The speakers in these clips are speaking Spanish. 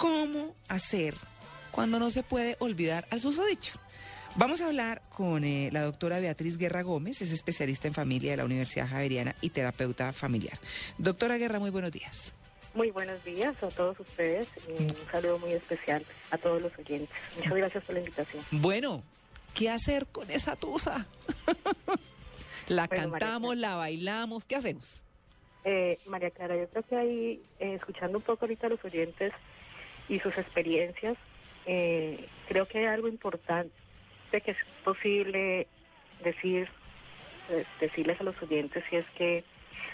¿Cómo hacer cuando no se puede olvidar al susodicho? Vamos a hablar con eh, la doctora Beatriz Guerra Gómez, es especialista en familia de la Universidad Javeriana y terapeuta familiar. Doctora Guerra, muy buenos días. Muy buenos días a todos ustedes y un saludo muy especial a todos los oyentes. Muchas gracias por la invitación. Bueno, ¿qué hacer con esa tusa? la Bueno, cantamos, la bailamos, ¿qué hacemos? Eh, María Clara, yo creo que ahí, eh, escuchando un poco ahorita a los oyentes y sus experiencias, eh, creo que hay algo importante que es posible decir, eh, decirles a los oyentes si es que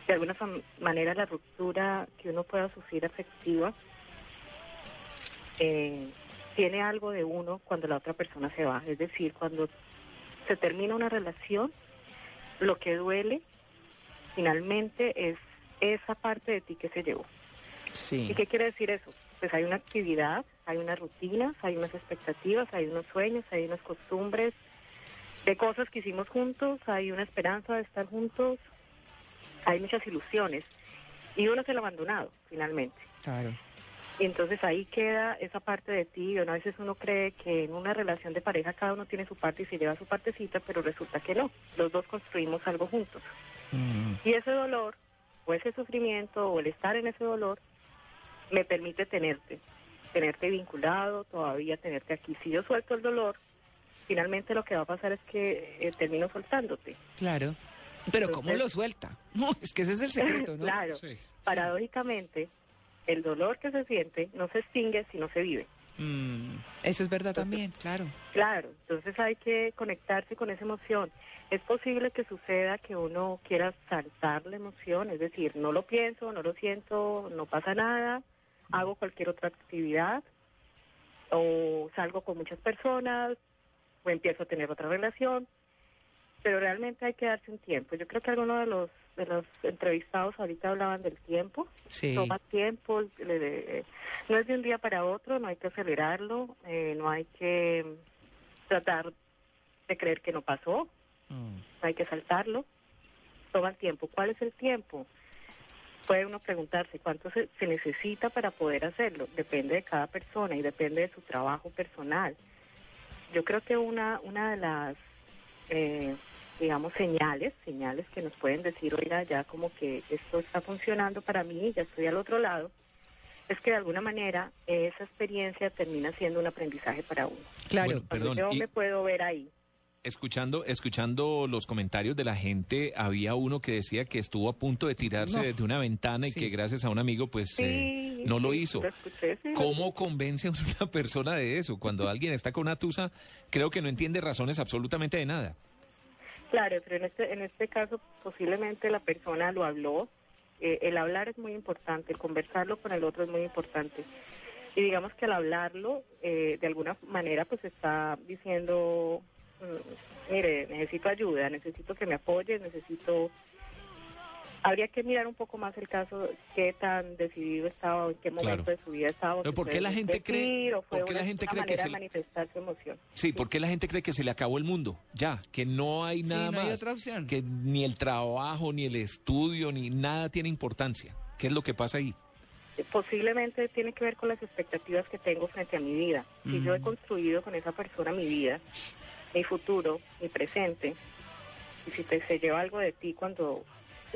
de alguna manera la ruptura que uno pueda sufrir afectiva eh, tiene algo de uno cuando la otra persona se va. Es decir, cuando se termina una relación, lo que duele finalmente es esa parte de ti que se llevó. Sí. ¿Y qué quiere decir eso? Pues hay una actividad, hay unas rutinas, hay unas expectativas, hay unos sueños, hay unas costumbres de cosas que hicimos juntos, hay una esperanza de estar juntos, hay muchas ilusiones. Y uno se lo ha abandonado, finalmente. Claro. Y entonces ahí queda esa parte de ti. Y a veces uno cree que en una relación de pareja cada uno tiene su parte y se lleva su partecita, pero resulta que no. Los dos construimos algo juntos. Mm, Y ese dolor, o ese sufrimiento, o el estar en ese dolor, me permite tenerte, tenerte vinculado, todavía tenerte aquí. Si yo suelto el dolor, finalmente lo que va a pasar es que eh, termino soltándote. claro. Pero ¿cómo Entonces- lo suelta? No, es que ese es el secreto, ¿no? claro, Sí. paradójicamente, el dolor que se siente no se extingue si no se vive. Mm, eso es verdad también, claro. Claro, entonces hay que conectarse con esa emoción. Es posible que suceda que uno quiera saltar la emoción, es decir, no lo pienso, no lo siento, no pasa nada, hago cualquier otra actividad, o salgo con muchas personas, o empiezo a tener otra relación, pero realmente hay que darse un tiempo. Yo creo que algunos de los de los entrevistados ahorita hablaban del tiempo, Sí. toma tiempo, le- le- no es de un día para otro, no hay que acelerarlo, eh, no hay que tratar de creer que no pasó, Mm, no hay que saltarlo, toma tiempo. ¿Cuál es el tiempo? Puede uno preguntarse cuánto se, se necesita para poder hacerlo, depende de cada persona y depende de su trabajo personal. Yo creo que una, una de las, eh, digamos, señales, señales que nos pueden decir, oiga, ya como que esto está funcionando para mí, ya estoy al otro lado, es que de alguna manera esa experiencia termina siendo un aprendizaje para uno. Claro. Bueno, Perdón, yo y- me puedo ver ahí. Escuchando, escuchando los comentarios de la gente, había uno que decía que estuvo a punto de tirarse No. desde una ventana y Sí. que gracias a un amigo pues Sí, eh, no lo hizo. lo escuché, sí, lo ¿Cómo convence a una persona de eso? Cuando alguien está con una tusa, creo que no entiende razones absolutamente de nada. Claro, pero en este, en este caso posiblemente la persona lo habló. Eh, el hablar es muy importante, el conversarlo con el otro es muy importante. Y digamos que al hablarlo, eh, de alguna manera pues está diciendo, mire, necesito ayuda, necesito que me apoyes, necesito... Habría que mirar un poco más el caso, qué tan decidido estaba, o en qué momento Claro. de su vida estaba. o Pero si ¿por qué la gente cree- por qué la gente cree que se manifestar su emoción. Sí, ¿por qué la gente cree que se le acabó el mundo? Ya, que no hay Sí, nada no hay más. otra opción. Que ni el trabajo, ni el estudio, ni nada tiene importancia. ¿Qué es lo que pasa ahí? posiblemente tiene que ver con las expectativas que tengo frente a mi vida. Si yo he construido con esa persona mi vida, mi futuro, mi presente, y si te, se lleva algo de ti cuando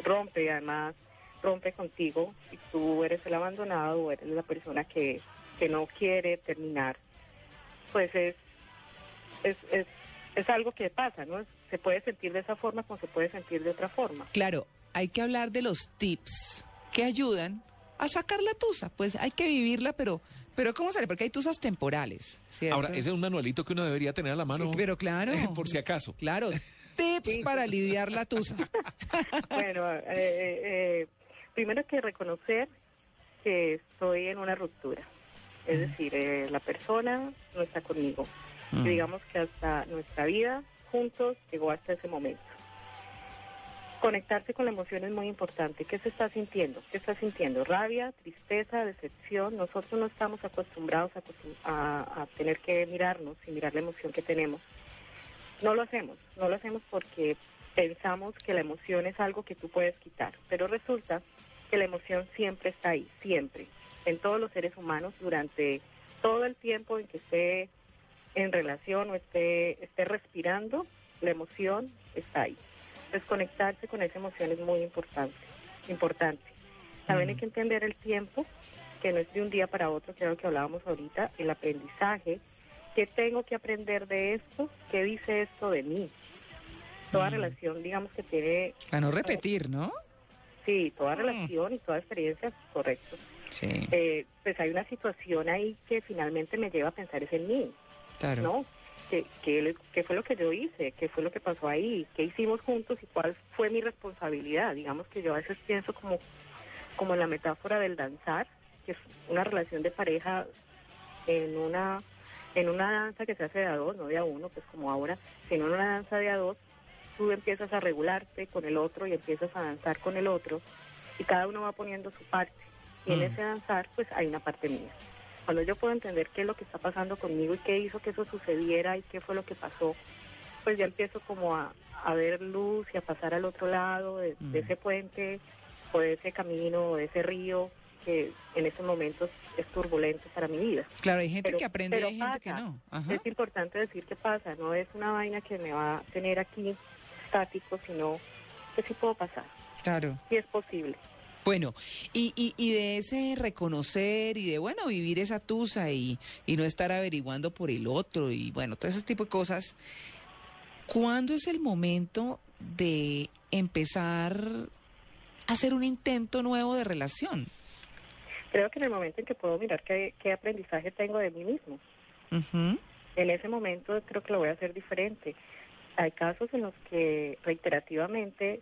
rompe, y además rompe contigo, y tú eres el abandonado o eres la persona que, que no quiere terminar, pues es, es, es, es algo que pasa, ¿no? Se puede sentir de esa forma como se puede sentir de otra forma. Claro, hay que hablar de los tips que ayudan a sacar la tusa. Pues hay que vivirla, pero, pero ¿cómo sale? Porque hay tusas temporales, ¿cierto? Ahora, ese es un manualito que uno debería tener a la mano. Pero claro. Por si acaso. Claro, tips Sí. para lidiar la tusa. Bueno, eh, eh, eh, primero hay que reconocer que estoy en una ruptura. Es decir, eh, la persona no está conmigo. Mm. Digamos que hasta nuestra vida juntos llegó hasta ese momento. Conectarse con la emoción es muy importante. ¿Qué se está sintiendo? ¿Qué está sintiendo? Rabia, tristeza, decepción. Nosotros no estamos acostumbrados a, a tener que mirarnos y mirar la emoción que tenemos. No lo hacemos, no lo hacemos porque pensamos que la emoción es algo que tú puedes quitar, pero resulta que la emoción siempre está ahí, siempre. en todos los seres humanos durante todo el tiempo en que esté en relación o esté, esté respirando, la emoción está ahí. Desconectarse con esa emoción es muy importante. importante. También hay que entender el tiempo, que no es de un día para otro, que es lo que hablábamos ahorita, el aprendizaje, qué tengo que aprender de esto, qué dice esto de mí. Toda relación, digamos que tiene... A no repetir, ¿no? Sí, toda relación y toda experiencia, correcto. Sí. Eh, pues hay una situación ahí que finalmente me lleva a pensar es en mí, Claro. ¿no? ¿Qué, qué, le- qué fue lo que yo hice? ¿Qué fue lo que pasó ahí? ¿Qué hicimos juntos y cuál fue mi responsabilidad? Digamos que yo a veces pienso como, como en la metáfora del danzar, que es una relación de pareja en una en una danza que se hace de a dos, no de a uno, pues como ahora, sino en una danza de a dos, tú empiezas a regularte con el otro y empiezas a danzar con el otro y cada uno va poniendo su parte. Y en Mm. ese danzar, pues hay una parte mía. Cuando yo puedo entender qué es lo que está pasando conmigo y qué hizo que eso sucediera y qué fue lo que pasó, pues ya empiezo como a, a ver luz y a pasar al otro lado de, de Mm. ese puente o de ese camino o de ese río que en estos momentos es turbulento para mi vida. Claro, hay gente Pero- que aprende y hay gente que pasa. no. Ajá. Es importante decir qué pasa, no es una vaina que me va a tener aquí estático, sino que sí puedo pasar, Claro. sí es posible. Bueno, y, y, y de ese reconocer y de, bueno, vivir esa tusa y, y no estar averiguando por el otro y, bueno, todo ese tipo de cosas, ¿cuándo es el momento de empezar a hacer un intento nuevo de relación? Creo que en el momento en que puedo mirar qué, qué aprendizaje tengo de mí mismo, en ese momento creo que lo voy a hacer diferente. Hay casos en los que reiterativamente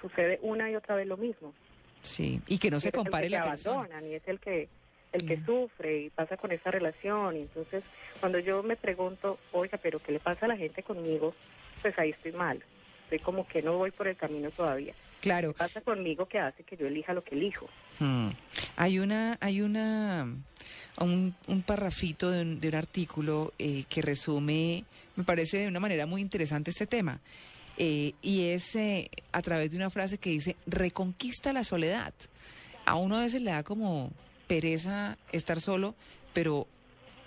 sucede una y otra vez lo mismo. Sí, y que no se compare la persona. abandonan y es el que el que sufre y pasa con esa relación. Y entonces cuando yo me pregunto oiga pero qué le pasa a la gente conmigo pues ahí estoy mal. Estoy como que no voy por el camino todavía. Claro, ¿Qué pasa conmigo que hace que yo elija lo que elijo Mm. Hay una, hay una, un, un parrafito de un, de un artículo eh, que resume, me parece de una manera muy interesante este tema. Eh, y es eh, a través de una frase que dice, reconquista la soledad. A uno a veces le da como pereza estar solo, pero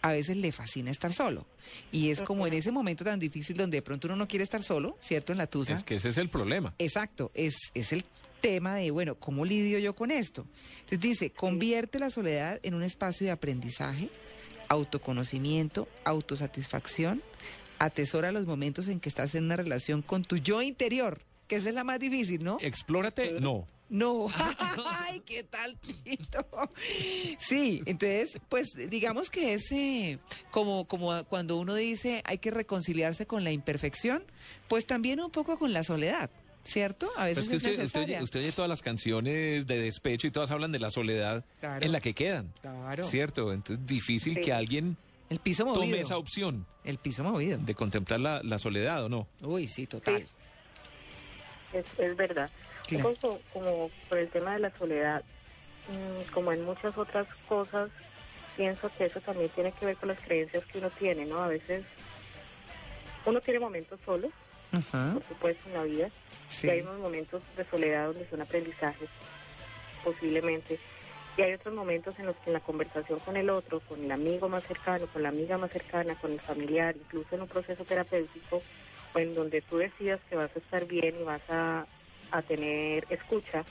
a veces le fascina estar solo. Y es como en ese momento tan difícil donde de pronto uno no quiere estar solo, ¿cierto? En la tusa. Es que ese es el problema. Exacto, es, es el tema de, bueno, ¿cómo lidio yo con esto? Entonces dice, convierte la soledad en un espacio de aprendizaje, autoconocimiento, autosatisfacción, atesora los momentos en que estás en una relación con tu yo interior, que esa es la más difícil, ¿no? Explórate, no. No, ay, qué tal, Tito? Sí, entonces, pues digamos que es eh, como, como cuando uno dice hay que reconciliarse con la imperfección, pues también un poco con la soledad, ¿cierto? A veces es que usted, usted, necesaria. usted oye todas las canciones de despecho y todas hablan de la soledad Claro. en la que quedan. Claro. ¿Cierto? Entonces difícil Sí. que alguien El piso movido. tome esa opción El piso movido. de contemplar la, la soledad o no. Uy, sí, total. Sí. es, es verdad Claro. Poco como por el tema de la soledad mm, como en muchas otras cosas pienso que eso también tiene que ver con las creencias que uno tiene no a veces uno tiene momentos solos Ajá, por supuesto en la vida sí. Y hay unos momentos de soledad donde son aprendizajes, posiblemente. Y hay otros momentos en los que en la conversación con el otro, con el amigo más cercano, con la amiga más cercana, con el familiar, incluso en un proceso terapéutico, o en donde tú decidas que vas a estar bien y vas a, a tener escucha,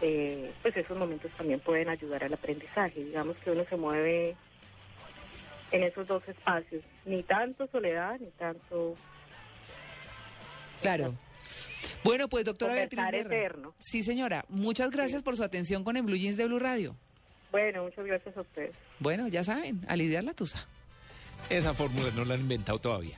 eh, pues esos momentos también pueden ayudar al aprendizaje. Digamos que uno se mueve en esos dos espacios, ni tanto soledad, ni tanto... Claro. Bueno, pues doctora Beatriz Guerra. eterno. Sí, señora. Muchas gracias por su atención con el Blue Jeans de Blue Radio. Bueno, muchas gracias a ustedes. Bueno, ya saben, a lidiar la tusa. Esa fórmula no la han inventado todavía.